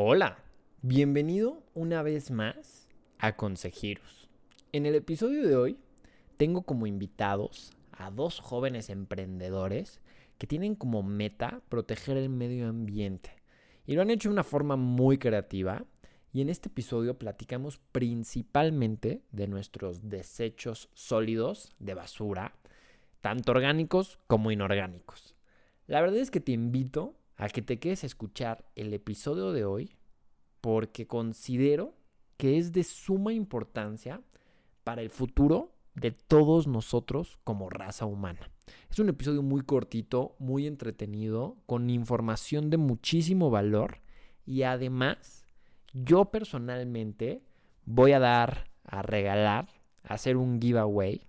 Hola, bienvenido una vez más a Consejeros. En el episodio de hoy tengo como invitados a dos jóvenes emprendedores que tienen como meta proteger el medio ambiente. Y lo han hecho de una forma muy creativa. Y en este episodio platicamos principalmente de nuestros desechos sólidos de basura, tanto orgánicos como inorgánicos. La verdad es que te invito a que te quedes a escuchar el episodio de hoy porque considero que es de suma importancia para el futuro de todos nosotros como raza humana. Es un episodio muy cortito, muy entretenido, con información de muchísimo valor y además yo personalmente voy a dar, a regalar, a hacer un giveaway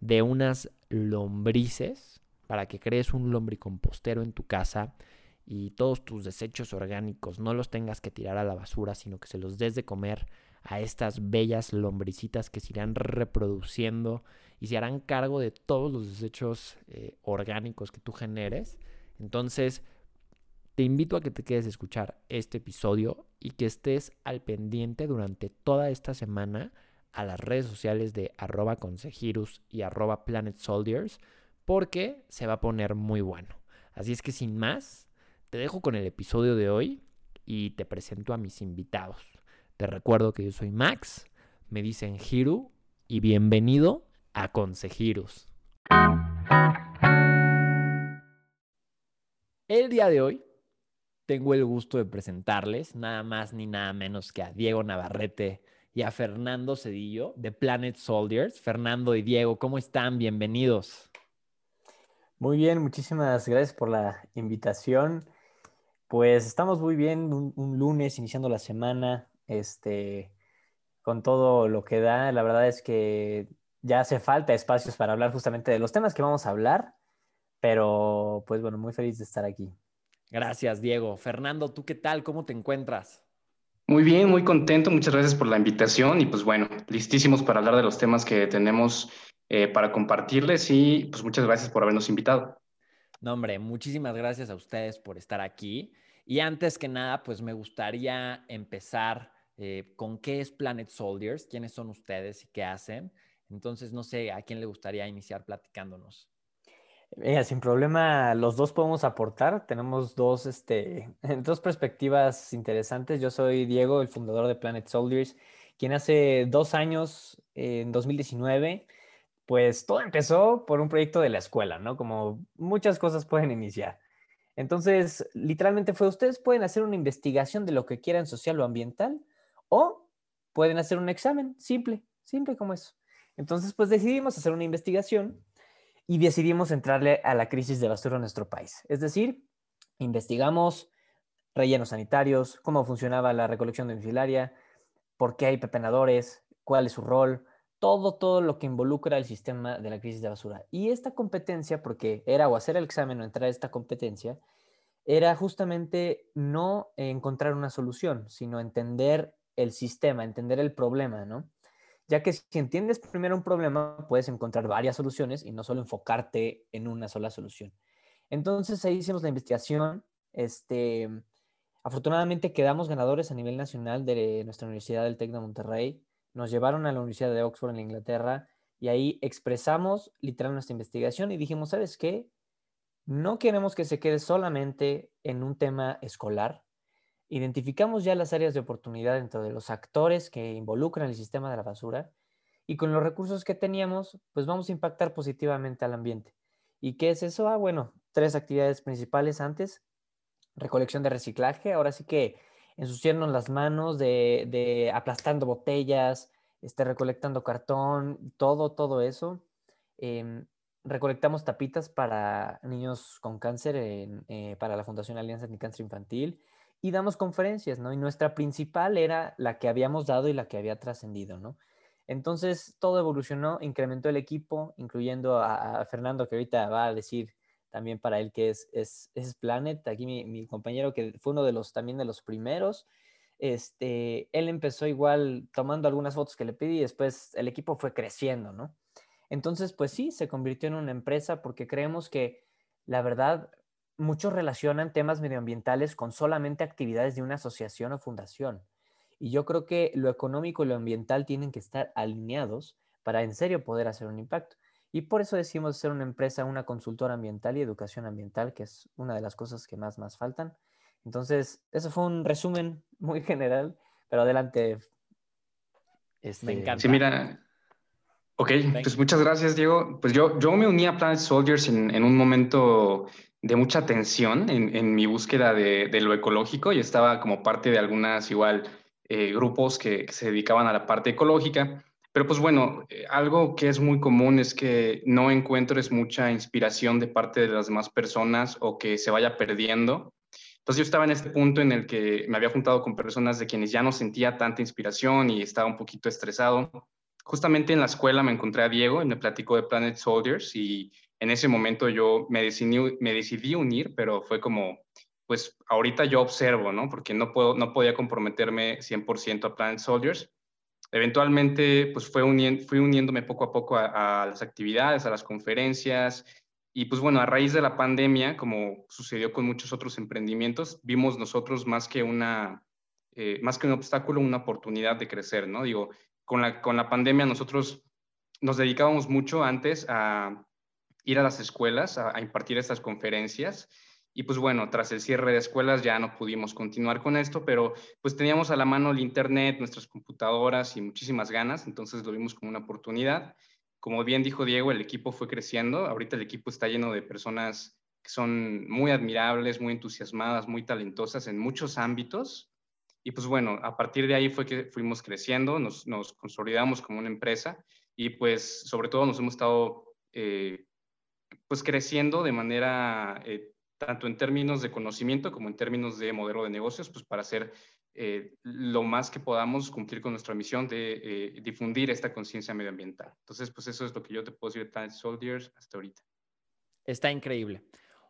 de unas lombrices para que crees un lombricompostero en tu casa y todos tus desechos orgánicos no los tengas que tirar a la basura, sino que se los des de comer a estas bellas lombricitas que se irán reproduciendo y se harán cargo de todos los desechos eh, orgánicos que tú generes. Entonces, te invito a que te quedes a escuchar este episodio y que estés al pendiente durante toda esta semana a las redes sociales de arroba consejirus y arroba planet soldiers porque se va a poner muy bueno. Así es que sin más, te dejo con el episodio de hoy y te presento a mis invitados. Te recuerdo que yo soy Max, me dicen Hiru y bienvenido a Consejirus. El día de hoy tengo el gusto de presentarles nada más ni nada menos que a Diego Navarrete y a Fernando Cedillo de Planet Soldiers. Fernando y Diego, ¿cómo están? Bienvenidos. Muy bien, muchísimas gracias por la invitación. Pues estamos muy bien, un, lunes iniciando la semana, este, con todo lo que da. La verdad es que ya hace falta espacios para hablar justamente de los temas que vamos a hablar, pero pues bueno, muy feliz de estar aquí. Gracias, Diego. Fernando, ¿tú qué tal? ¿Cómo te encuentras? Muy bien, muy contento. Muchas gracias por la invitación y pues bueno, listísimos para hablar de los temas que tenemos eh, para compartirles y pues muchas gracias por habernos invitado. No, hombre, muchísimas gracias a ustedes por estar aquí. Y antes que nada, pues me gustaría empezar eh, con qué es Planet Soldiers, quiénes son ustedes y qué hacen. Entonces, no sé, ¿a quién le gustaría iniciar platicándonos? sin problema, los dos podemos aportar. Tenemos dos, este, dos perspectivas interesantes. Yo soy Diego, el fundador de Planet Soldiers, quien hace dos años, en 2019, pues todo empezó por un proyecto de la escuela, ¿no? Como muchas cosas pueden iniciar. Entonces, literalmente fue, ustedes pueden hacer una investigación de lo que quieran social o ambiental o pueden hacer un examen, simple, simple como eso. Entonces, pues decidimos hacer una investigación y decidimos entrarle a la crisis de basura en nuestro país. Es decir, investigamos rellenos sanitarios, cómo funcionaba la recolección domiciliaria, por qué hay pepenadores, cuál es su rol, todo, todo lo que involucra el sistema de la crisis de basura. Y esta competencia, porque era o hacer el examen o entrar a esta competencia, era justamente no encontrar una solución, sino entender el sistema, entender el problema, ¿no? Ya que si entiendes primero un problema, puedes encontrar varias soluciones y no solo enfocarte en una sola solución. Entonces ahí hicimos la investigación. Este, afortunadamente quedamos ganadores a nivel nacional de nuestra Universidad del TEC de Monterrey nos llevaron a la Universidad de Oxford en Inglaterra y ahí expresamos literal nuestra investigación y dijimos, ¿sabes qué? No queremos que se quede solamente en un tema escolar. Identificamos ya las áreas de oportunidad dentro de los actores que involucran el sistema de la basura y con los recursos que teníamos, pues vamos a impactar positivamente al ambiente. ¿Y qué es eso? Ah, bueno, tres actividades principales antes. Recolección de reciclaje. Ahora sí que ensuciarnos las manos de, aplastando botellas, este, recolectando cartón, todo, todo eso. Em, recolectamos tapitas para niños con cáncer eh, para la Fundación Alianza Cáncer Infantil y damos conferencias, ¿no? Y nuestra principal era la que habíamos dado y la que había trascendido, ¿no? Entonces todo evolucionó, incrementó el equipo, incluyendo a, Fernando, que ahorita va a decir también para él que es, es, es Planet, aquí mi, compañero que fue uno de los también de los primeros, este, él empezó igual tomando algunas fotos que le pedí y después el equipo fue creciendo, ¿no? Entonces, pues sí, se convirtió en una empresa porque creemos que la verdad, muchos relacionan temas medioambientales con solamente actividades de una asociación o fundación. Y yo creo que lo económico y lo ambiental tienen que estar alineados para en serio poder hacer un impacto. Y por eso decimos ser una empresa, una consultora ambiental y educación ambiental, que es una de las cosas que más más faltan. Entonces, eso fue un resumen muy general, pero adelante. Este... Me encanta. Sí, mira, Ok, pues muchas gracias, Diego. Pues yo, yo me uní a Planet Soldiers en, en un momento de mucha tensión en, en mi búsqueda de, de, lo ecológico y estaba como parte de algunas igual eh, grupos que, que, se dedicaban a la parte ecológica. Pero pues bueno, eh, algo que es muy común es que no encuentres mucha inspiración de parte de las demás personas o que se vaya perdiendo. Entonces yo estaba en este punto en el que me había juntado con personas de quienes ya no sentía tanta inspiración y estaba un poquito estresado justamente en la escuela me encontré a Diego y me platicó de Planet Soldiers y en ese momento yo me decidí, me decidí unir, pero fue como, pues ahorita yo observo, ¿no? Porque no, puedo, no podía comprometerme 100% a Planet Soldiers. Eventualmente, pues fue fui uniéndome poco a poco a, las actividades, a las conferencias, y pues bueno, a raíz de la pandemia, como sucedió con muchos otros emprendimientos, vimos nosotros más que una, eh, más que un obstáculo, una oportunidad de crecer, ¿no? Digo, con la, con la pandemia nosotros nos dedicábamos mucho antes a ir a las escuelas, a, impartir estas conferencias. Y pues bueno, tras el cierre de escuelas ya no pudimos continuar con esto, pero pues teníamos a la mano el Internet, nuestras computadoras y muchísimas ganas, entonces lo vimos como una oportunidad. Como bien dijo Diego, el equipo fue creciendo, ahorita el equipo está lleno de personas que son muy admirables, muy entusiasmadas, muy talentosas en muchos ámbitos y pues bueno, a partir de ahí fue que fuimos creciendo, nos, nos consolidamos como una empresa y pues sobre todo nos hemos estado eh, pues creciendo de manera, eh, tanto en términos de conocimiento como en términos de modelo de negocios, pues para hacer eh, lo más que podamos cumplir con nuestra misión de eh, difundir esta conciencia medioambiental. Entonces, pues eso es lo que yo te puedo decir de Planet Soldiers hasta ahorita. Está increíble.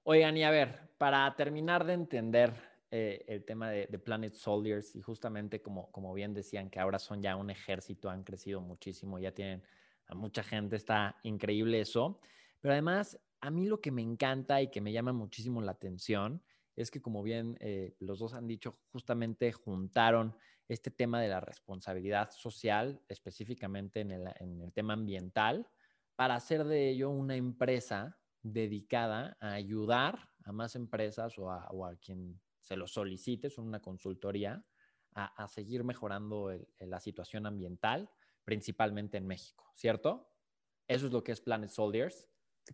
Oigan, y a ver, para terminar de entender eh, el tema de, de, Planet Soldiers y justamente como, como bien decían que ahora son ya un ejército, han crecido muchísimo, ya tienen a mucha gente, está increíble eso. Pero además, a mí lo que me encanta y que me llama muchísimo la atención es que como bien eh, los dos han dicho, justamente juntaron este tema de la responsabilidad social, específicamente en el, en el tema ambiental, para hacer de ello una empresa dedicada a ayudar a más empresas o a, quien se lo solicite, son una consultoría, a, a seguir mejorando la situación ambiental, principalmente en México, ¿cierto? Eso es lo que es Planet Soldiers.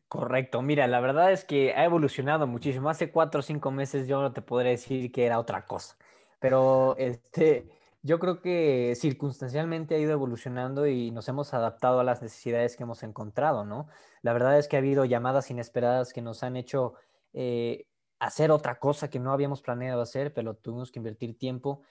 Correcto, mira, la verdad es que ha evolucionado muchísimo. Hace cuatro o cinco meses yo no te podría decir que era otra cosa, pero este, yo creo que circunstancialmente ha ido evolucionando y nos hemos adaptado a las necesidades que hemos encontrado, ¿no? La verdad es que ha habido llamadas inesperadas que nos han hecho eh, hacer otra cosa que no habíamos planeado hacer, pero tuvimos que invertir tiempo.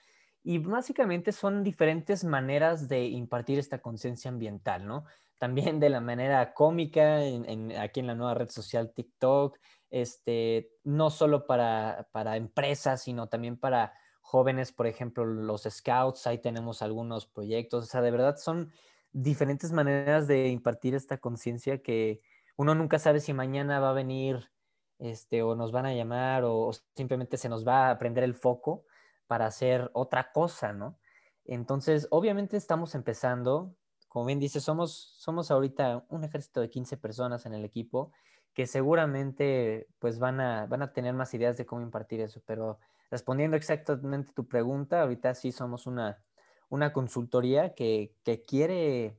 Y básicamente son diferentes maneras de impartir esta conciencia ambiental, ¿no? También de la manera cómica, en, aquí en la nueva red social TikTok, este, no solo para, para empresas, sino también para jóvenes, por ejemplo, los scouts, ahí tenemos algunos proyectos, o sea, de verdad son diferentes maneras de impartir esta conciencia que uno nunca sabe si mañana va a venir este, o nos van a llamar o, o, simplemente se nos va a prender el foco para hacer otra cosa, ¿no? Entonces, obviamente estamos empezando, como bien dice, somos, somos ahorita un ejército de 15 personas en el equipo que seguramente pues van a, van a tener más ideas de cómo impartir eso, pero respondiendo exactamente tu pregunta, ahorita sí somos una, una consultoría que, que quiere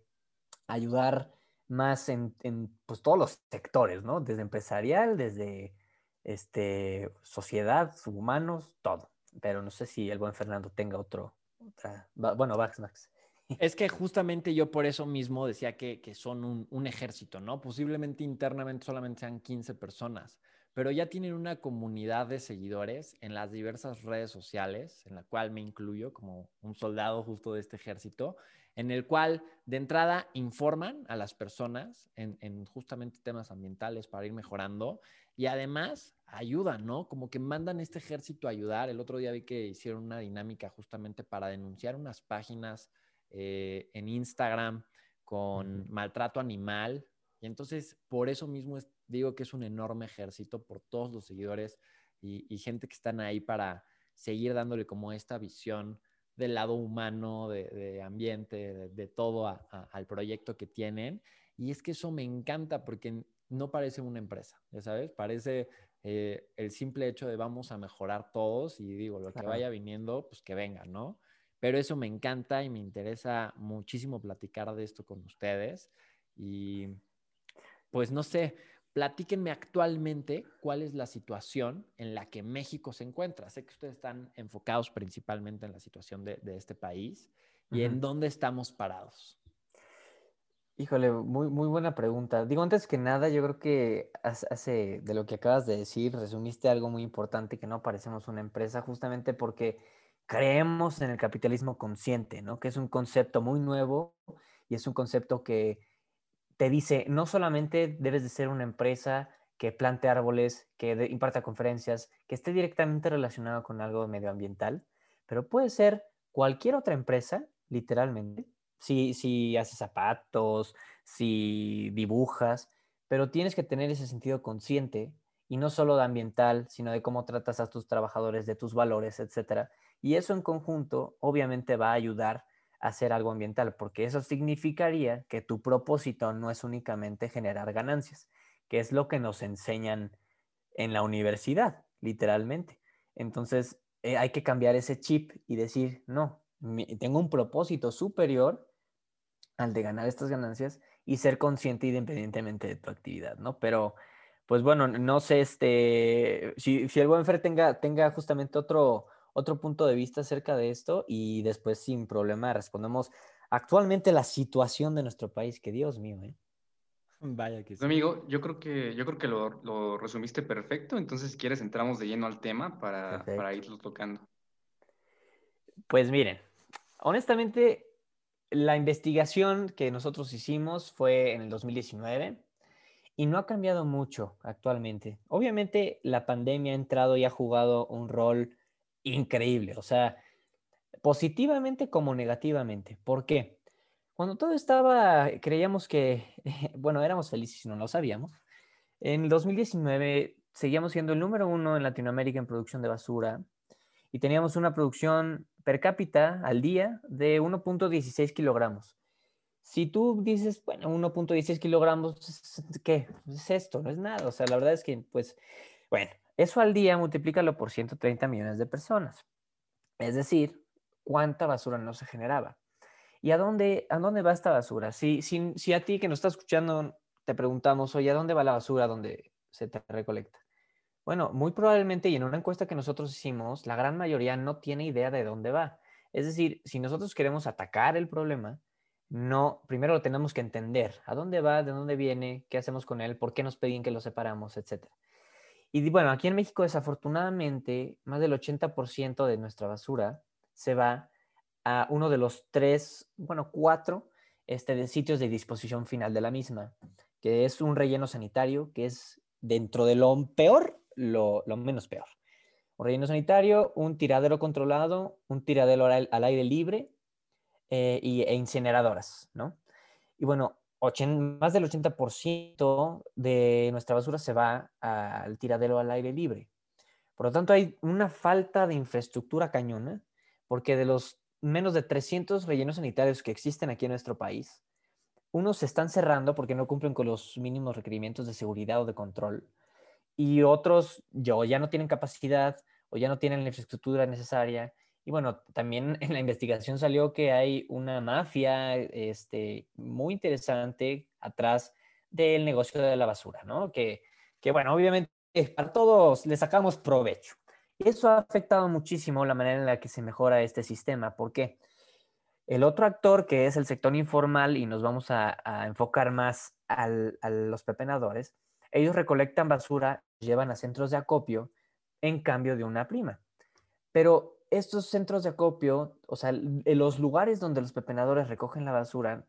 ayudar más en, en, pues, todos los sectores, ¿no? Desde empresarial, desde este, sociedad, humanos, todo. Pero no sé si el buen Fernando tenga otro, otra, bueno, Max, Max. Es que justamente yo por eso mismo decía que, que son un, ejército, ¿no? Posiblemente internamente solamente sean 15 personas, pero ya tienen una comunidad de seguidores en las diversas redes sociales, en la cual me incluyo como un soldado justo de este ejército, en el cual de entrada informan a las personas en, en, justamente temas ambientales para ir mejorando y además ayudan, ¿no? Como que mandan este ejército a ayudar. El otro día vi que hicieron una dinámica justamente para denunciar unas páginas eh, en Instagram con maltrato animal y entonces por eso mismo es digo que es un enorme ejército por todos los seguidores y, gente que están ahí para seguir dándole como esta visión del lado humano, de, ambiente, de, todo al proyecto que tienen. Y es que eso me encanta porque no parece una empresa, ya sabes, parece eh, el simple hecho de vamos a mejorar todos y digo, lo que vaya viniendo, pues que venga, ¿no? Pero eso me encanta y me interesa muchísimo platicar de esto con ustedes. Y pues no sé, platíquenme actualmente cuál es la situación en la que México se encuentra. Sé que ustedes están enfocados principalmente en la situación de, este país y en dónde estamos parados. Híjole, muy, muy buena pregunta. Digo, antes que nada, yo creo que hace, de lo que acabas de decir, resumiste algo muy importante, que no parecemos una empresa, justamente porque creemos en el capitalismo consciente, ¿no? Que es un concepto muy nuevo y es un concepto que te dice, no solamente debes de ser una empresa que plante árboles, que imparta conferencias, que esté directamente relacionado con algo medioambiental, pero puede ser cualquier otra empresa, literalmente, si, si haces zapatos, si dibujas, pero tienes que tener ese sentido consciente y no solo de ambiental, sino de cómo tratas a tus trabajadores, de tus valores, etcétera. Y eso en conjunto obviamente va a ayudar a hacer algo ambiental, porque eso significaría que tu propósito no es únicamente generar ganancias, que es lo que nos enseñan en la universidad, literalmente. Entonces, eh, hay que cambiar ese chip y decir, no, tengo un propósito superior al de ganar estas ganancias y ser consciente independientemente de tu actividad, ¿no? Pero, pues bueno, no sé, este, si, si el buen Fer tenga, tenga justamente otro, otro punto de vista acerca de esto y después sin problema respondemos actualmente la situación de nuestro país, que Dios mío, ¿eh? Vaya que sí. Amigo, yo creo que, yo creo que lo, lo, resumiste perfecto, entonces si quieres entramos de lleno al tema para, para irlo tocando. Pues miren, honestamente la investigación que nosotros hicimos fue en el 2019 y no ha cambiado mucho actualmente. Obviamente la pandemia ha entrado y ha jugado un rol increíble, o sea, positivamente como negativamente. ¿Por qué? Cuando todo estaba, creíamos que, bueno, éramos felices y no lo sabíamos. En el 2019 seguíamos siendo el número uno en Latinoamérica en producción de basura y teníamos una producción per cápita al día de 1.16 kilogramos. Si tú dices, bueno, 1.16 kilogramos, ¿qué? Es esto, no es nada. O sea, la verdad es que, pues, bueno, eso al día multiplícalo por 130 millones de personas. Es decir, cuánta basura no se generaba. ¿Y a dónde, a dónde va esta basura? Si, si, si a ti que nos estás escuchando te preguntamos, oye, ¿a dónde va la basura donde se te recolecta? Bueno, muy probablemente, y en una encuesta que nosotros hicimos, la gran mayoría no tiene idea de dónde va. Es decir, si nosotros queremos atacar el problema, no, primero lo tenemos que entender. ¿A dónde va? ¿De dónde viene? ¿Qué hacemos con él? ¿Por qué nos pedían que lo separamos? Etcétera. Y bueno, aquí en México, desafortunadamente, más del 80% de nuestra basura se va a uno de los tres, bueno, cuatro este, de sitios de disposición final de la misma, que es un relleno sanitario, que es dentro de lo peor lo, menos peor. Un relleno sanitario, un tiradero controlado, un tiradero al, aire libre eh, y, e incineradoras, ¿no? Y bueno, más del 80% de nuestra basura se va al tiradero al aire libre. Por lo tanto, hay una falta de infraestructura cañona, porque de los menos de 300 rellenos sanitarios que existen aquí en nuestro país, unos se están cerrando porque no cumplen con los mínimos requerimientos de seguridad o de control y otros yo, ya no tienen capacidad o ya no tienen la infraestructura necesaria. Y bueno, también en la investigación salió que hay una mafia este, muy interesante atrás del negocio de la basura, ¿no? Que, que bueno, obviamente a todos le sacamos provecho. Y eso ha afectado muchísimo la manera en la que se mejora este sistema. porque El otro actor, que es el sector informal, y nos vamos a, enfocar más a los pepenadores, ellos recolectan basura llevan a centros de acopio en cambio de una prima. Pero estos centros de acopio, o sea, los lugares donde los pepenadores recogen la basura,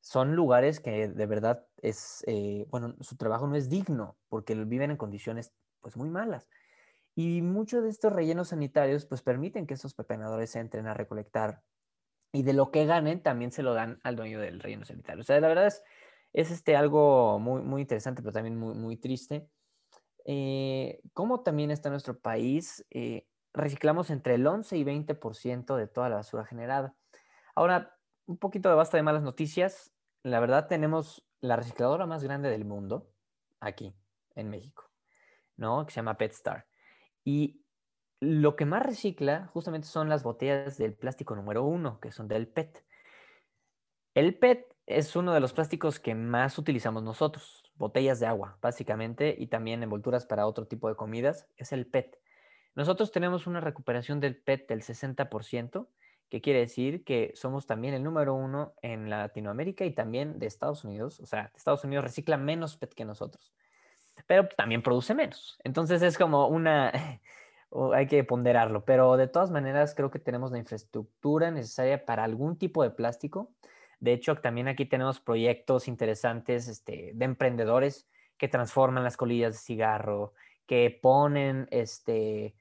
son lugares que de verdad es, eh, bueno, su trabajo no es digno porque viven en condiciones pues muy malas. Y muchos de estos rellenos sanitarios pues permiten que esos pepenadores entren a recolectar y de lo que ganen también se lo dan al dueño del relleno sanitario. O sea, la verdad es, es este, algo muy, muy interesante, pero también muy, muy triste. Eh, ¿Cómo también está nuestro país? Eh, reciclamos entre el 11 y 20% de toda la basura generada. Ahora, un poquito de basta de malas noticias. La verdad, tenemos la recicladora más grande del mundo aquí, en México, ¿no? Que se llama PetStar. Y lo que más recicla justamente son las botellas del plástico número uno, que son del PET. El PET es uno de los plásticos que más utilizamos nosotros, botellas de agua, básicamente, y también envolturas para otro tipo de comidas, es el PET. Nosotros tenemos una recuperación del PET del 60%, que quiere decir que somos también el número uno en Latinoamérica y también de Estados Unidos. O sea, Estados Unidos recicla menos PET que nosotros, pero también produce menos. Entonces es como una, hay que ponderarlo, pero de todas maneras creo que tenemos la infraestructura necesaria para algún tipo de plástico. De hecho, también aquí tenemos proyectos interesantes este, de emprendedores que transforman las colillas de cigarro, que ponen este,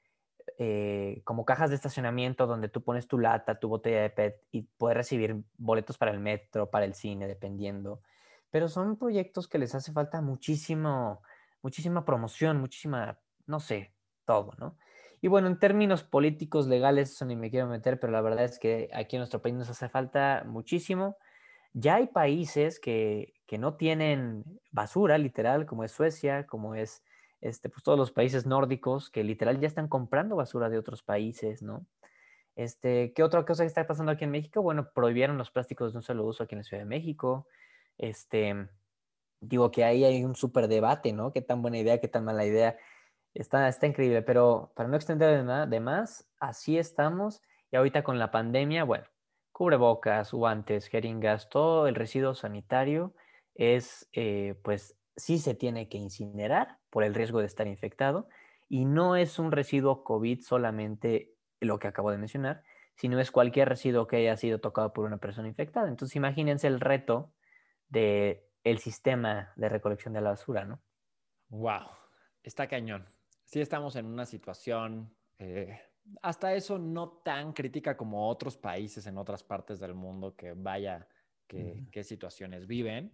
eh, como cajas de estacionamiento donde tú pones tu lata, tu botella de PET y puedes recibir boletos para el metro, para el cine, dependiendo. Pero son proyectos que les hace falta muchísimo, muchísima promoción, muchísima, no sé, todo, ¿no? Y bueno, en términos políticos, legales, eso ni me quiero meter, pero la verdad es que aquí en nuestro país nos hace falta muchísimo. Ya hay países que, que no tienen basura, literal, como es Suecia, como es este, pues todos los países nórdicos que literal ya están comprando basura de otros países, ¿no? Este, ¿Qué otra cosa está pasando aquí en México? Bueno, prohibieron los plásticos de un solo uso aquí en la Ciudad de México. Este, digo que ahí hay un súper debate, ¿no? Qué tan buena idea, qué tan mala idea. Está, está increíble, pero para no extender de, más, así estamos. Y ahorita con la pandemia, bueno, cubrebocas, guantes, jeringas, todo el residuo sanitario es, eh, pues, sí se tiene que incinerar por el riesgo de estar infectado y no es un residuo COVID solamente lo que acabo de mencionar, sino es cualquier residuo que haya sido tocado por una persona infectada. Entonces imagínense el reto del el sistema de recolección de la basura, ¿no? Wow, está cañón. Sí estamos en una situación eh, hasta eso no tan crítica como otros países en otras partes del mundo que vaya qué situaciones viven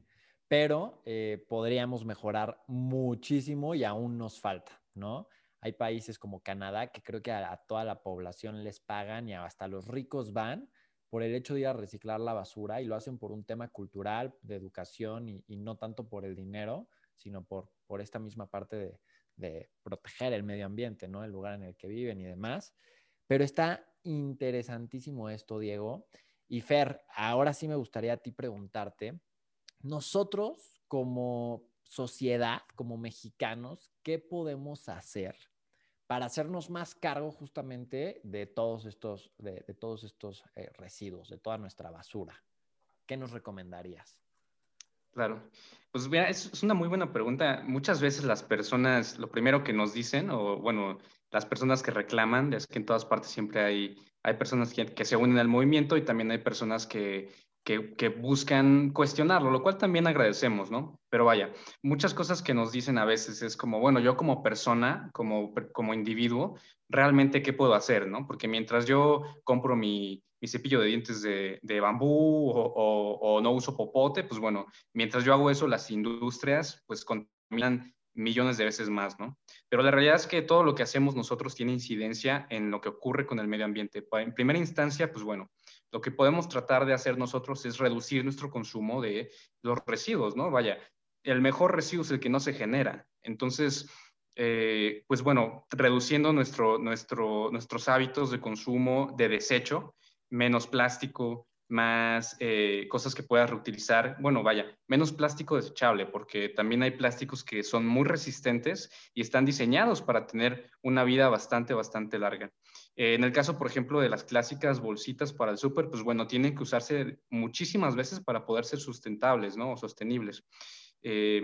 pero eh, podríamos mejorar muchísimo y aún nos falta, ¿no? Hay países como Canadá que creo que a, toda la población les pagan y hasta los ricos van por el hecho de ir a reciclar la basura y lo hacen por un tema cultural, de educación y, no tanto por el dinero, sino por, por esta misma parte de, de, proteger el medio ambiente, ¿no? El lugar en el que viven y demás. Pero está interesantísimo esto, Diego. Y Fer, ahora sí me gustaría a ti preguntarte, nosotros como sociedad, como mexicanos, ¿qué podemos hacer para hacernos más cargo justamente de todos estos, de, todos estos eh, residuos, de toda nuestra basura? ¿Qué nos recomendarías? Claro, pues mira, es, una muy buena pregunta. Muchas veces las personas, lo primero que nos dicen, o bueno, las personas que reclaman, es que en todas partes siempre hay, hay personas que, que se unen al movimiento y también hay personas que que, buscan cuestionarlo, lo cual también agradecemos, ¿no? Pero vaya, muchas cosas que nos dicen a veces es como, bueno, yo como persona, como, como individuo, realmente qué puedo hacer, ¿no? Porque mientras yo compro mi, mi cepillo de dientes de, de bambú o, o, no uso popote, pues bueno, mientras yo hago eso, las industrias pues contaminan millones de veces más, ¿no? Pero la realidad es que todo lo que hacemos nosotros tiene incidencia en lo que ocurre con el medio ambiente. En primera instancia, pues bueno, lo que podemos tratar de hacer nosotros es reducir nuestro consumo de los residuos, ¿no? Vaya, el mejor residuo es el que no se genera. Entonces, eh, pues bueno, reduciendo nuestro, nuestro, nuestros hábitos de consumo de desecho, menos plástico, más eh, cosas que puedas reutilizar. Bueno, vaya, menos plástico desechable, porque también hay plásticos que son muy resistentes y están diseñados para tener una vida bastante, bastante larga. Eh, en el caso, por ejemplo, de las clásicas bolsitas para el súper, pues bueno, tienen que usarse muchísimas veces para poder ser sustentables, ¿no? Sostenibles. Eh,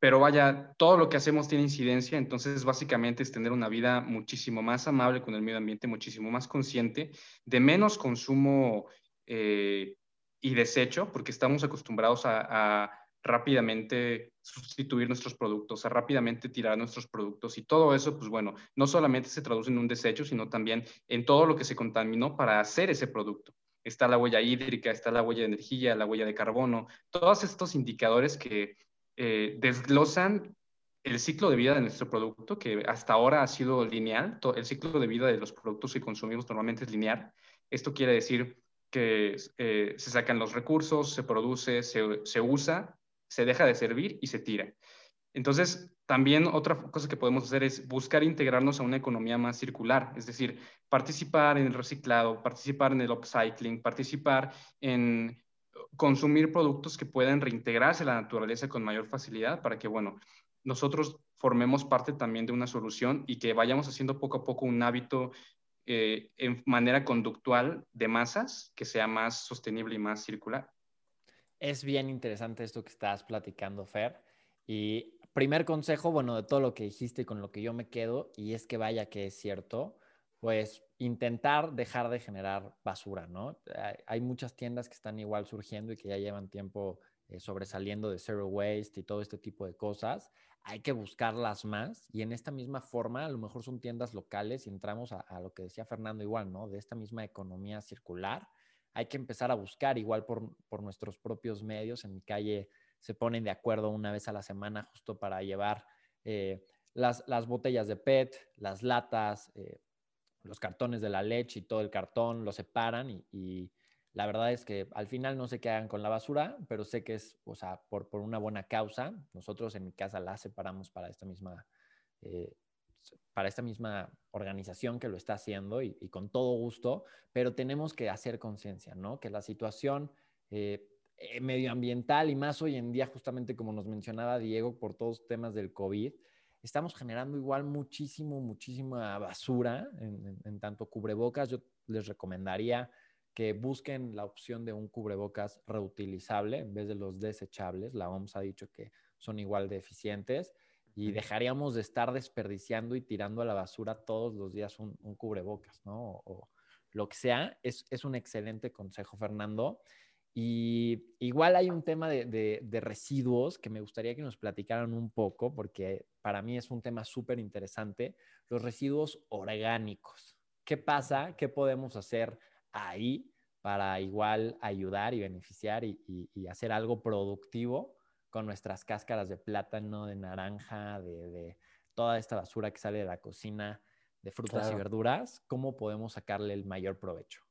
pero vaya, todo lo que hacemos tiene incidencia, entonces básicamente es tener una vida muchísimo más amable con el medio ambiente, muchísimo más consciente, de menos consumo eh, y desecho, porque estamos acostumbrados a rápidamente sustituir nuestros productos, a rápidamente tirar nuestros productos y todo eso, pues bueno, no solamente se traduce en un desecho, sino también en todo lo que se contaminó para hacer ese producto. está la huella hídrica, está la huella de energía, la huella de carbono, todos estos indicadores que eh, desglosan el ciclo de vida de nuestro producto, que hasta ahora ha sido lineal, el ciclo de vida de los productos que consumimos normalmente es lineal. Esto quiere decir que eh, se sacan los recursos, se produce, se, se usa, se deja de servir y se tira. Entonces, también otra cosa que podemos hacer es buscar integrarnos a una economía más circular, es decir, participar en el reciclado, participar en el upcycling, participar en consumir productos que puedan reintegrarse a la naturaleza con mayor facilidad para que, bueno, nosotros formemos parte también de una solución y que vayamos haciendo poco a poco un hábito eh, en manera conductual de masas que sea más sostenible y más circular. Es bien interesante esto que estás platicando, Fer. Y primer consejo, bueno, de todo lo que dijiste y con lo que yo me quedo, y es que vaya que es cierto, pues intentar dejar de generar basura, ¿no? Hay muchas tiendas que están igual surgiendo y que ya llevan tiempo eh, sobresaliendo de zero waste y todo este tipo de cosas. Hay que buscarlas más y en esta misma forma, a lo mejor son tiendas locales y entramos a, lo que decía Fernando igual, ¿no? De esta misma economía circular. Hay que empezar a buscar igual por, por nuestros propios medios. En mi calle se ponen de acuerdo una vez a la semana justo para llevar eh, las, las, botellas de PET, las latas, eh, los cartones de la leche y todo el cartón, lo separan y, la verdad es que al final no sé qué hagan con la basura, pero sé que es, o sea, por, por una buena causa. Nosotros en mi casa la separamos para esta misma, eh, para esta misma organización que lo está haciendo y, y con todo gusto, pero tenemos que hacer conciencia, ¿no? Que la situación eh, eh, medioambiental y más hoy en día, justamente como nos mencionaba Diego, por todos los temas del COVID, estamos generando igual muchísimo, muchísima basura en, tanto cubrebocas. Yo les recomendaría que busquen la opción de un cubrebocas reutilizable en vez de los desechables. La OMS ha dicho que son igual de eficientes y dejaríamos de estar desperdiciando y tirando a la basura todos los días un, cubrebocas, ¿no? O, lo que sea. Es, es un excelente consejo, Fernando. Y igual hay un tema de, residuos que me gustaría que nos platicaran un poco, porque para mí es un tema súper interesante, los residuos orgánicos. ¿Qué pasa? ¿Qué podemos hacer ahí para igual ayudar y beneficiar y, hacer algo productivo con nuestras cáscaras de plátano, de naranja, de, toda esta basura que sale de la cocina, de frutas y verduras? ¿Cómo podemos sacarle el mayor provecho?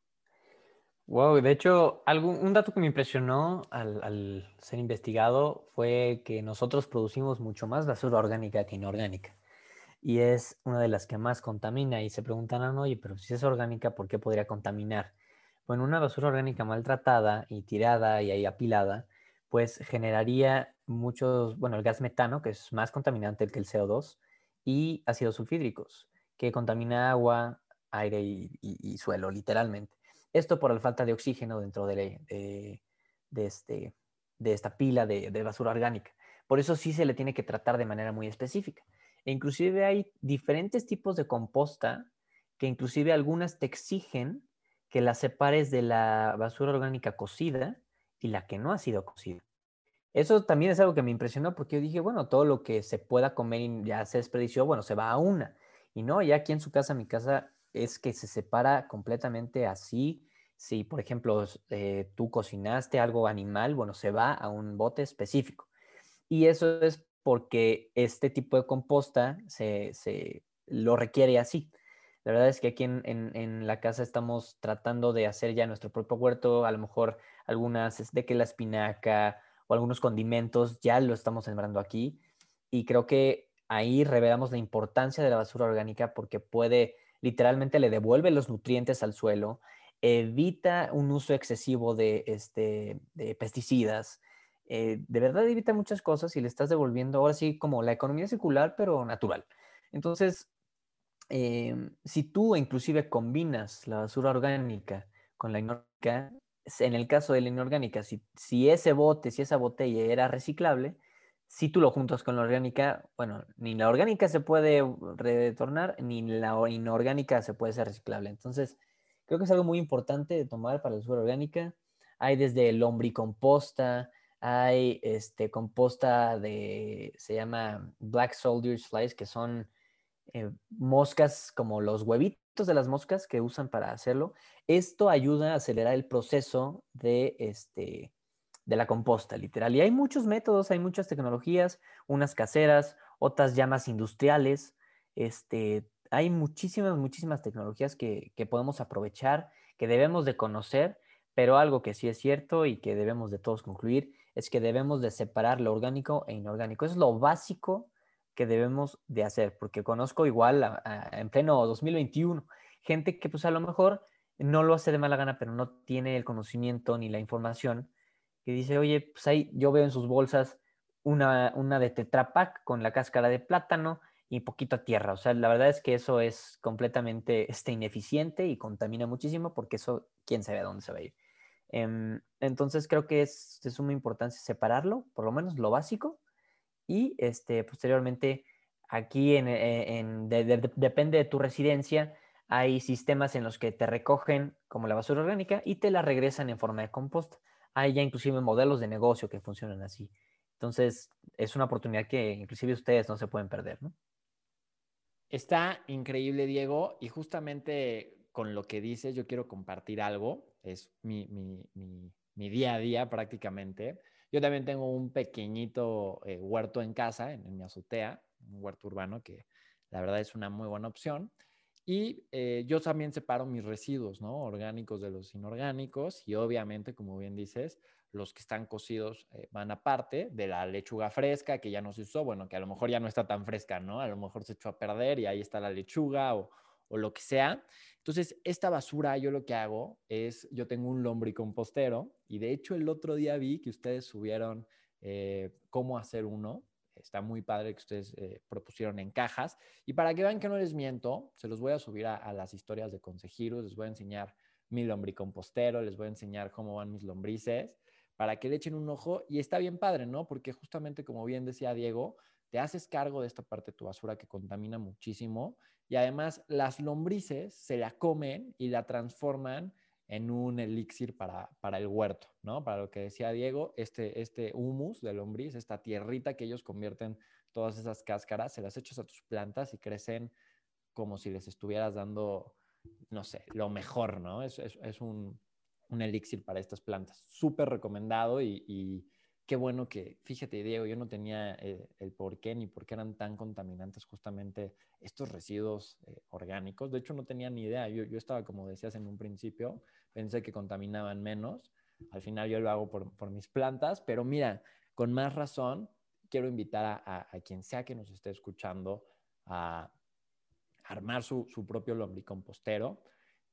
Wow, de hecho, un dato que me impresionó al, ser investigado fue que nosotros producimos mucho más basura orgánica que inorgánica. Y es una de las que más contamina. Y se preguntan, ah, oye, pero si es orgánica, ¿por qué podría contaminar? Bueno, una basura orgánica maltratada y tirada y ahí apilada, pues generaría muchos, bueno, el gas metano, que es más contaminante que el CO2, y ácidos sulfídricos, que contamina agua, aire y suelo, literalmente. Esto por la falta de oxígeno dentro de, este, de esta pila de, basura orgánica. Por eso sí se le tiene que tratar de manera muy específica. E inclusive hay diferentes tipos de composta que inclusive algunas te exigen que la separes de la basura orgánica cocida y la que no ha sido cocida. Eso también es algo que me impresionó porque yo dije, bueno, todo lo que se pueda comer y ya se desperdició, bueno, se va a una. Y no, ya aquí en su casa, mi casa, es que se separa completamente así si, por ejemplo, eh, tú cocinaste algo animal, bueno, se va a un bote específico. Y eso es porque este tipo de composta se, lo requiere así. La verdad es que aquí en, la casa estamos tratando de hacer ya nuestro propio huerto, a lo mejor algunas de que la espinaca o algunos condimentos ya lo estamos sembrando aquí. Y creo que ahí revelamos la importancia de la basura orgánica porque puede, literalmente le devuelve los nutrientes al suelo, evita un uso excesivo de, este, de pesticidas, eh, de verdad evita muchas cosas y le estás devolviendo ahora sí como la economía circular, pero natural. Entonces, em, si tú inclusive combinas la basura orgánica con la inorgánica, en el caso de la inorgánica, si, si ese bote, si esa botella era reciclable, si tú lo juntas con la orgánica, bueno, ni la orgánica se puede retornar, ni la inorgánica se puede ser reciclable. Entonces, Creo que es algo muy importante de tomar para la basura orgánica. Hay desde lombricomposta, hay este, composta de, se llama Black Soldiers Flies, que son eh, moscas como los huevitos de las moscas que usan para hacerlo. Esto ayuda a acelerar el proceso de, este, de la composta, literal. Y hay muchos métodos, hay muchas tecnologías, unas caseras, otras llamas industriales. Este, hay muchísimas, muchísimas tecnologías que, que podemos aprovechar, que debemos de conocer, pero algo que sí es cierto y que debemos de todos concluir es que debemos de separar lo orgánico e inorgánico. Es lo básico que debemos de hacer, porque conozco igual en pleno 2021 gente que pues a lo mejor no lo hace de mala gana, pero no tiene el conocimiento ni la información, que dice, oye, pues ahí yo veo en sus bolsas una, una de Tetra con la cáscara de plátano y poquito a tierra. O sea, la verdad es que eso es completamente este, ineficiente y contamina muchísimo porque eso, quién sabe a dónde se va a ir. Em, entonces creo que es de suma importancia separarlo, por lo menos lo básico, y este, posteriormente aquí en, eh, depende de tu residencia, hay sistemas en los que te recogen como la basura orgánica y te la regresan en forma de composta. Hay ya inclusive modelos de negocio que funcionan así. Entonces, es una oportunidad que inclusive ustedes no se pueden perder, ¿no? Está increíble, Diego, y justamente con lo que dices, yo quiero compartir algo. Es mi, mi día a día prácticamente. Yo también tengo un pequeñito eh, huerto en casa, en, mi azotea, un huerto urbano que la verdad es una muy buena opción. Y eh, yo también separo mis residuos, ¿no? Orgánicos de los inorgánicos y obviamente, como bien dices, los que están cocidos eh, van aparte de la lechuga fresca que ya no se usó, bueno, que a lo mejor ya no está tan fresca, ¿no? A lo mejor se echó a perder y ahí está la lechuga o, o lo que sea. Entonces, esta basura yo lo que hago es, yo tengo un lombricompostero y de hecho el otro día vi que ustedes subieron eh, cómo hacer uno. Está muy padre que ustedes eh, propusieron en cajas. Y para que vean que no les miento, se los voy a subir a, las historias de Consejiros, les voy a enseñar mi lombricompostero, les voy a enseñar cómo van mis lombrices, para que le echen un ojo. Y está bien padre, ¿no? Porque justamente como bien decía Diego, te haces cargo de esta parte de tu basura que contamina muchísimo y además las lombrices se la comen y la transforman en un elixir para, para el huerto, ¿no? Para lo que decía Diego, este, este humus de lombriz, esta tierrita que ellos convierten todas esas cáscaras, se las echas a tus plantas y crecen como si les estuvieras dando, no sé, lo mejor, ¿no? Es, es, un, un, elixir para estas plantas. Súper recomendado y qué bueno que, fíjate Diego, yo no tenía eh, el por qué ni por qué eran tan contaminantes justamente estos residuos eh, orgánicos. De hecho, no tenía ni idea. Yo, yo, estaba, como decías en un principio, pensé que contaminaban menos. Al final yo lo hago por, por mis plantas, pero mira, con más razón, quiero invitar a, a, quien sea que nos esté escuchando a armar su, su propio lombricompostero.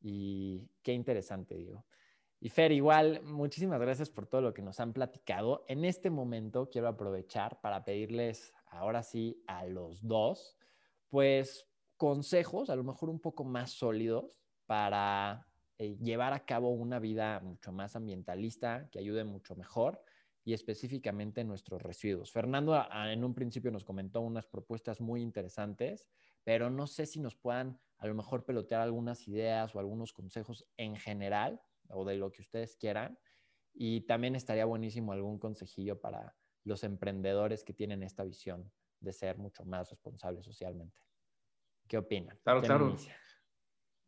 Y qué interesante, Diego. Y Fer, igual, muchísimas gracias por todo lo que nos han platicado. En este momento quiero aprovechar para pedirles, ahora sí, a los dos, pues consejos, a lo mejor un poco más sólidos, para eh, llevar a cabo una vida mucho más ambientalista, que ayude mucho mejor y específicamente nuestros residuos. Fernando en un principio nos comentó unas propuestas muy interesantes, pero no sé si nos puedan a lo mejor pelotear algunas ideas o algunos consejos en general o de lo que ustedes quieran. Y también estaría buenísimo algún consejillo para los emprendedores que tienen esta visión de ser mucho más responsables socialmente. ¿Qué opinan? Claro, claro.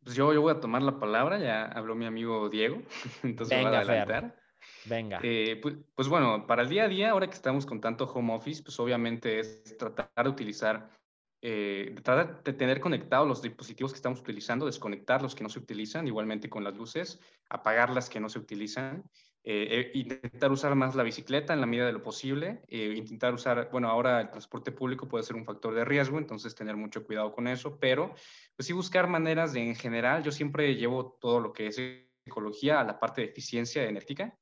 Pues yo, yo voy a tomar la palabra, ya habló mi amigo Diego, entonces Venga, voy a adelantar. Venga. Eh, pues, pues, bueno, para el día a día, ahora que estamos con tanto home office, pues obviamente es tratar de utilizar eh, tratar de tener conectados los dispositivos que estamos utilizando, desconectar los que no se utilizan, igualmente con las luces, apagar las que no se utilizan, eh, eh, intentar usar más la bicicleta en la medida de lo posible, intentar usar, bueno, ahora el transporte público puede ser un factor de riesgo, entonces tener mucho cuidado con eso, pero pues sí buscar maneras de, en general, yo siempre llevo todo lo que es ecología a la parte de eficiencia energética,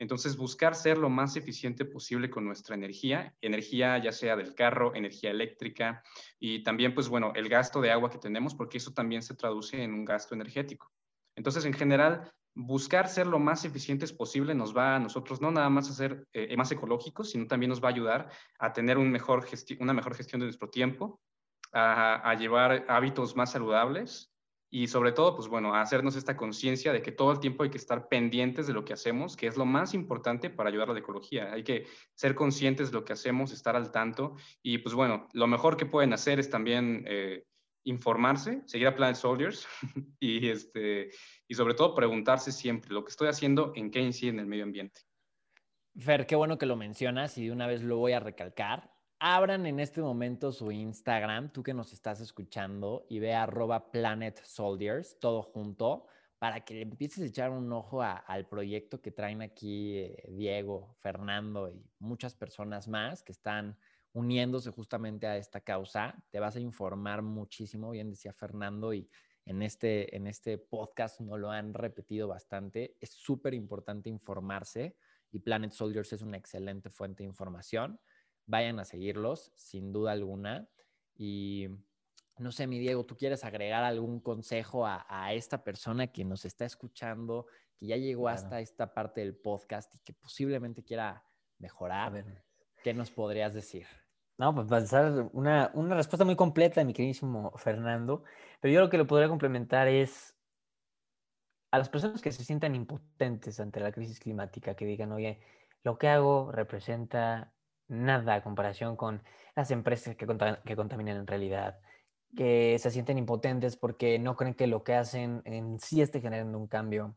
entonces, buscar ser lo más eficiente posible con nuestra energía, energía ya sea del carro, energía eléctrica y también, pues bueno, el gasto de agua que tenemos, porque eso también se traduce en un gasto energético. Entonces, en general, buscar ser lo más eficientes posible nos va a nosotros no nada más a ser eh, más ecológicos, sino también nos va a ayudar a tener una mejor gestión de nuestro tiempo, a llevar hábitos más saludables y sobre todo, pues bueno, hacernos esta conciencia de que todo el tiempo hay que estar pendientes de lo que hacemos, que es lo más importante para ayudar a la ecología. Hay que ser conscientes de lo que hacemos, estar al tanto y pues bueno, lo mejor que pueden hacer es también eh, informarse, seguir a Planet Soldiers y, este, y sobre todo preguntarse siempre lo que estoy haciendo, en qué incide en el medio ambiente. Fer, qué bueno que lo mencionas y de una vez lo voy a recalcar. Abran en este momento su Instagram, tú que nos estás escuchando, y ve arroba Planet Soldiers, todo junto, para que le empieces a echar un ojo al proyecto que traen aquí eh, Diego, Fernando y muchas personas más que están uniéndose justamente a esta causa. Te vas a informar muchísimo, bien decía Fernando, y en este, en este podcast no lo han repetido bastante. Es súper importante informarse y Planet Soldiers es una excelente fuente de información. Vayan a seguirlos, sin duda alguna. Y no sé, mi Diego, ¿tú quieres agregar algún consejo a, esta persona que nos está escuchando, que ya llegó hasta esta parte del podcast y que posiblemente quiera mejorar? ¿Qué nos podrías decir? No, pues pasar una, una respuesta muy completa, mi queridísimo Fernando, pero yo lo que lo podría complementar es a las personas que se sientan impotentes ante la crisis climática, que digan, oye, lo que hago representa nada a comparación con las empresas que, que contaminan en realidad, que se sienten impotentes porque no creen que lo que hacen en sí esté generando un cambio,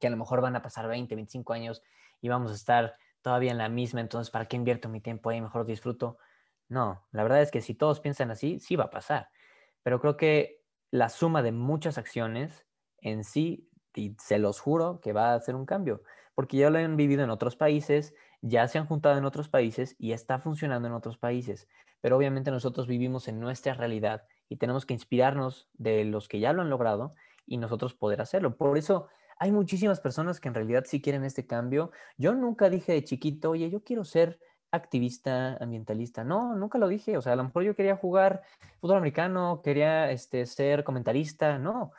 que a lo mejor van a pasar 20, 25 años y vamos a estar todavía en la misma, entonces, ¿para qué invierto mi tiempo ahí? Mejor disfruto. No, la verdad es que si todos piensan así, sí va a pasar, pero creo que la suma de muchas acciones en sí, y se los juro que va a hacer un cambio, porque ya lo han vivido en otros países, ya se han juntado en otros países y está funcionando en otros países, pero obviamente nosotros vivimos en nuestra realidad y tenemos que inspirarnos de los que ya lo han logrado y nosotros poder hacerlo. Por eso hay muchísimas personas que en realidad sí quieren este cambio. Yo nunca dije de chiquito, oye, yo quiero ser activista ambientalista. No, nunca lo dije. O sea, a lo mejor yo quería jugar fútbol americano, quería este, ser comentarista. No,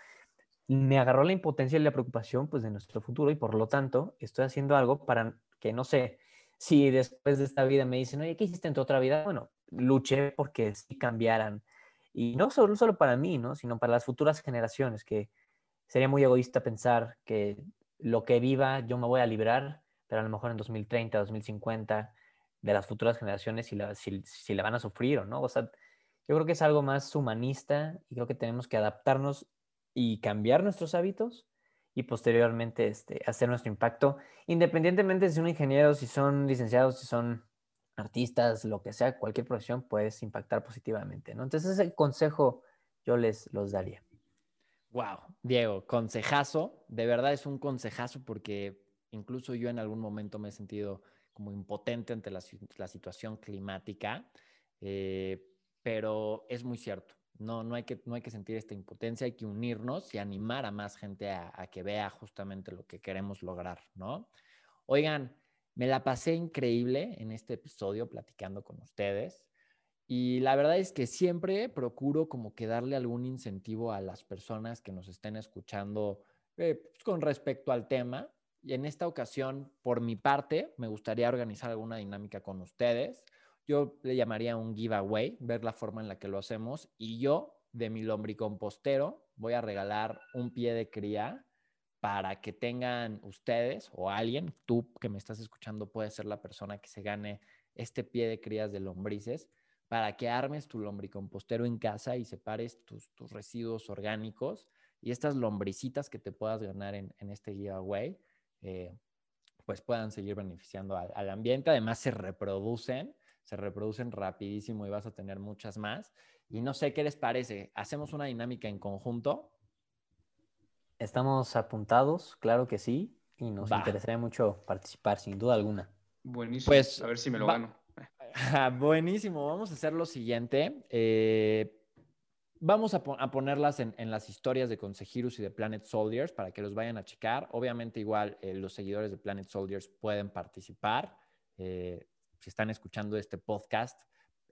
me agarró la impotencia y la preocupación pues, de nuestro futuro y por lo tanto estoy haciendo algo para que, no sé, si después de esta vida me dicen, oye, ¿qué hiciste en tu otra vida? Bueno, luché porque sí cambiaran y no solo, solo para mí, ¿no? sino para las futuras generaciones, que sería muy egoísta pensar que lo que viva yo me voy a librar, pero a lo mejor en 2030, 2050, de las futuras generaciones si la, si, si la van a sufrir o no. O sea, yo creo que es algo más humanista y creo que tenemos que adaptarnos y cambiar nuestros hábitos y posteriormente este, hacer nuestro impacto, independientemente si son ingenieros, si son licenciados, si son artistas, lo que sea, cualquier profesión, puedes impactar positivamente, ¿no? Entonces ese consejo yo les los daría. Wow, Diego, consejazo, de verdad es un consejazo porque incluso yo en algún momento me he sentido como impotente ante la, situación climática, eh, pero es muy cierto. No, no, hay que, no hay que sentir esta impotencia, hay que unirnos y animar a más gente a, que vea justamente lo que queremos lograr, ¿no? Oigan, me la pasé increíble en este episodio platicando con ustedes. Y la verdad es que siempre procuro como que darle algún incentivo a las personas que nos estén escuchando eh, pues, con respecto al tema. Y en esta ocasión, por mi parte, me gustaría organizar alguna dinámica con ustedes. Yo le llamaría un giveaway, ver la forma en la que lo hacemos. Y yo, de mi lombricompostero, voy a regalar un pie de cría para que tengan ustedes o alguien, tú que me estás escuchando, puede ser la persona que se gane este pie de crías de lombrices, para que armes tu lombricompostero en casa y separes tus, residuos orgánicos y estas lombricitas que te puedas ganar en, este giveaway, eh, pues puedan seguir beneficiando al ambiente. Además, se reproducen, se reproducen rapidísimo y vas a tener muchas más. Y no sé qué les parece. ¿Hacemos una dinámica en conjunto? Estamos apuntados, claro que sí, y nos interesaría mucho participar, sin duda alguna. Buenísimo. Pues, a ver si me lo gano. Buenísimo. Vamos a hacer lo siguiente. Eh, vamos a, ponerlas en, las historias de Consejirus y de Planet Soldiers para que los vayan a checar. Obviamente, igual eh, los seguidores de Planet Soldiers pueden participar. Eh, si están escuchando este podcast,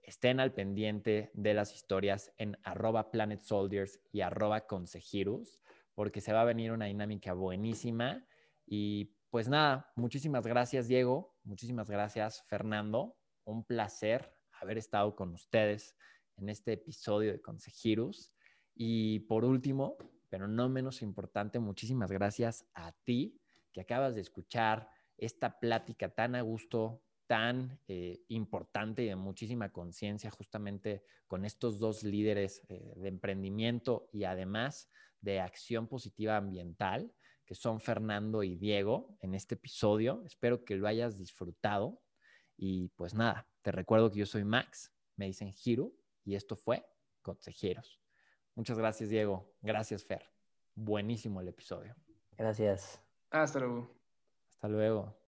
estén al pendiente de las historias en arroba Planet Soldiers y arroba Consejirus porque se va a venir una dinámica buenísima. Y pues nada, muchísimas gracias Diego, muchísimas gracias Fernando, un placer haber estado con ustedes en este episodio de Consejirus. Y por último, pero no menos importante, muchísimas gracias a ti que acabas de escuchar esta plática tan a gusto tan eh, importante y de muchísima conciencia justamente con estos dos líderes eh, de emprendimiento y además de acción positiva ambiental, que son Fernando y Diego en este episodio. Espero que lo hayas disfrutado. Y pues nada, te recuerdo que yo soy Max, me dicen Giro y esto fue Consejeros. Muchas gracias, Diego. Gracias, Fer. Buenísimo el episodio. Gracias. Hasta luego. Hasta luego.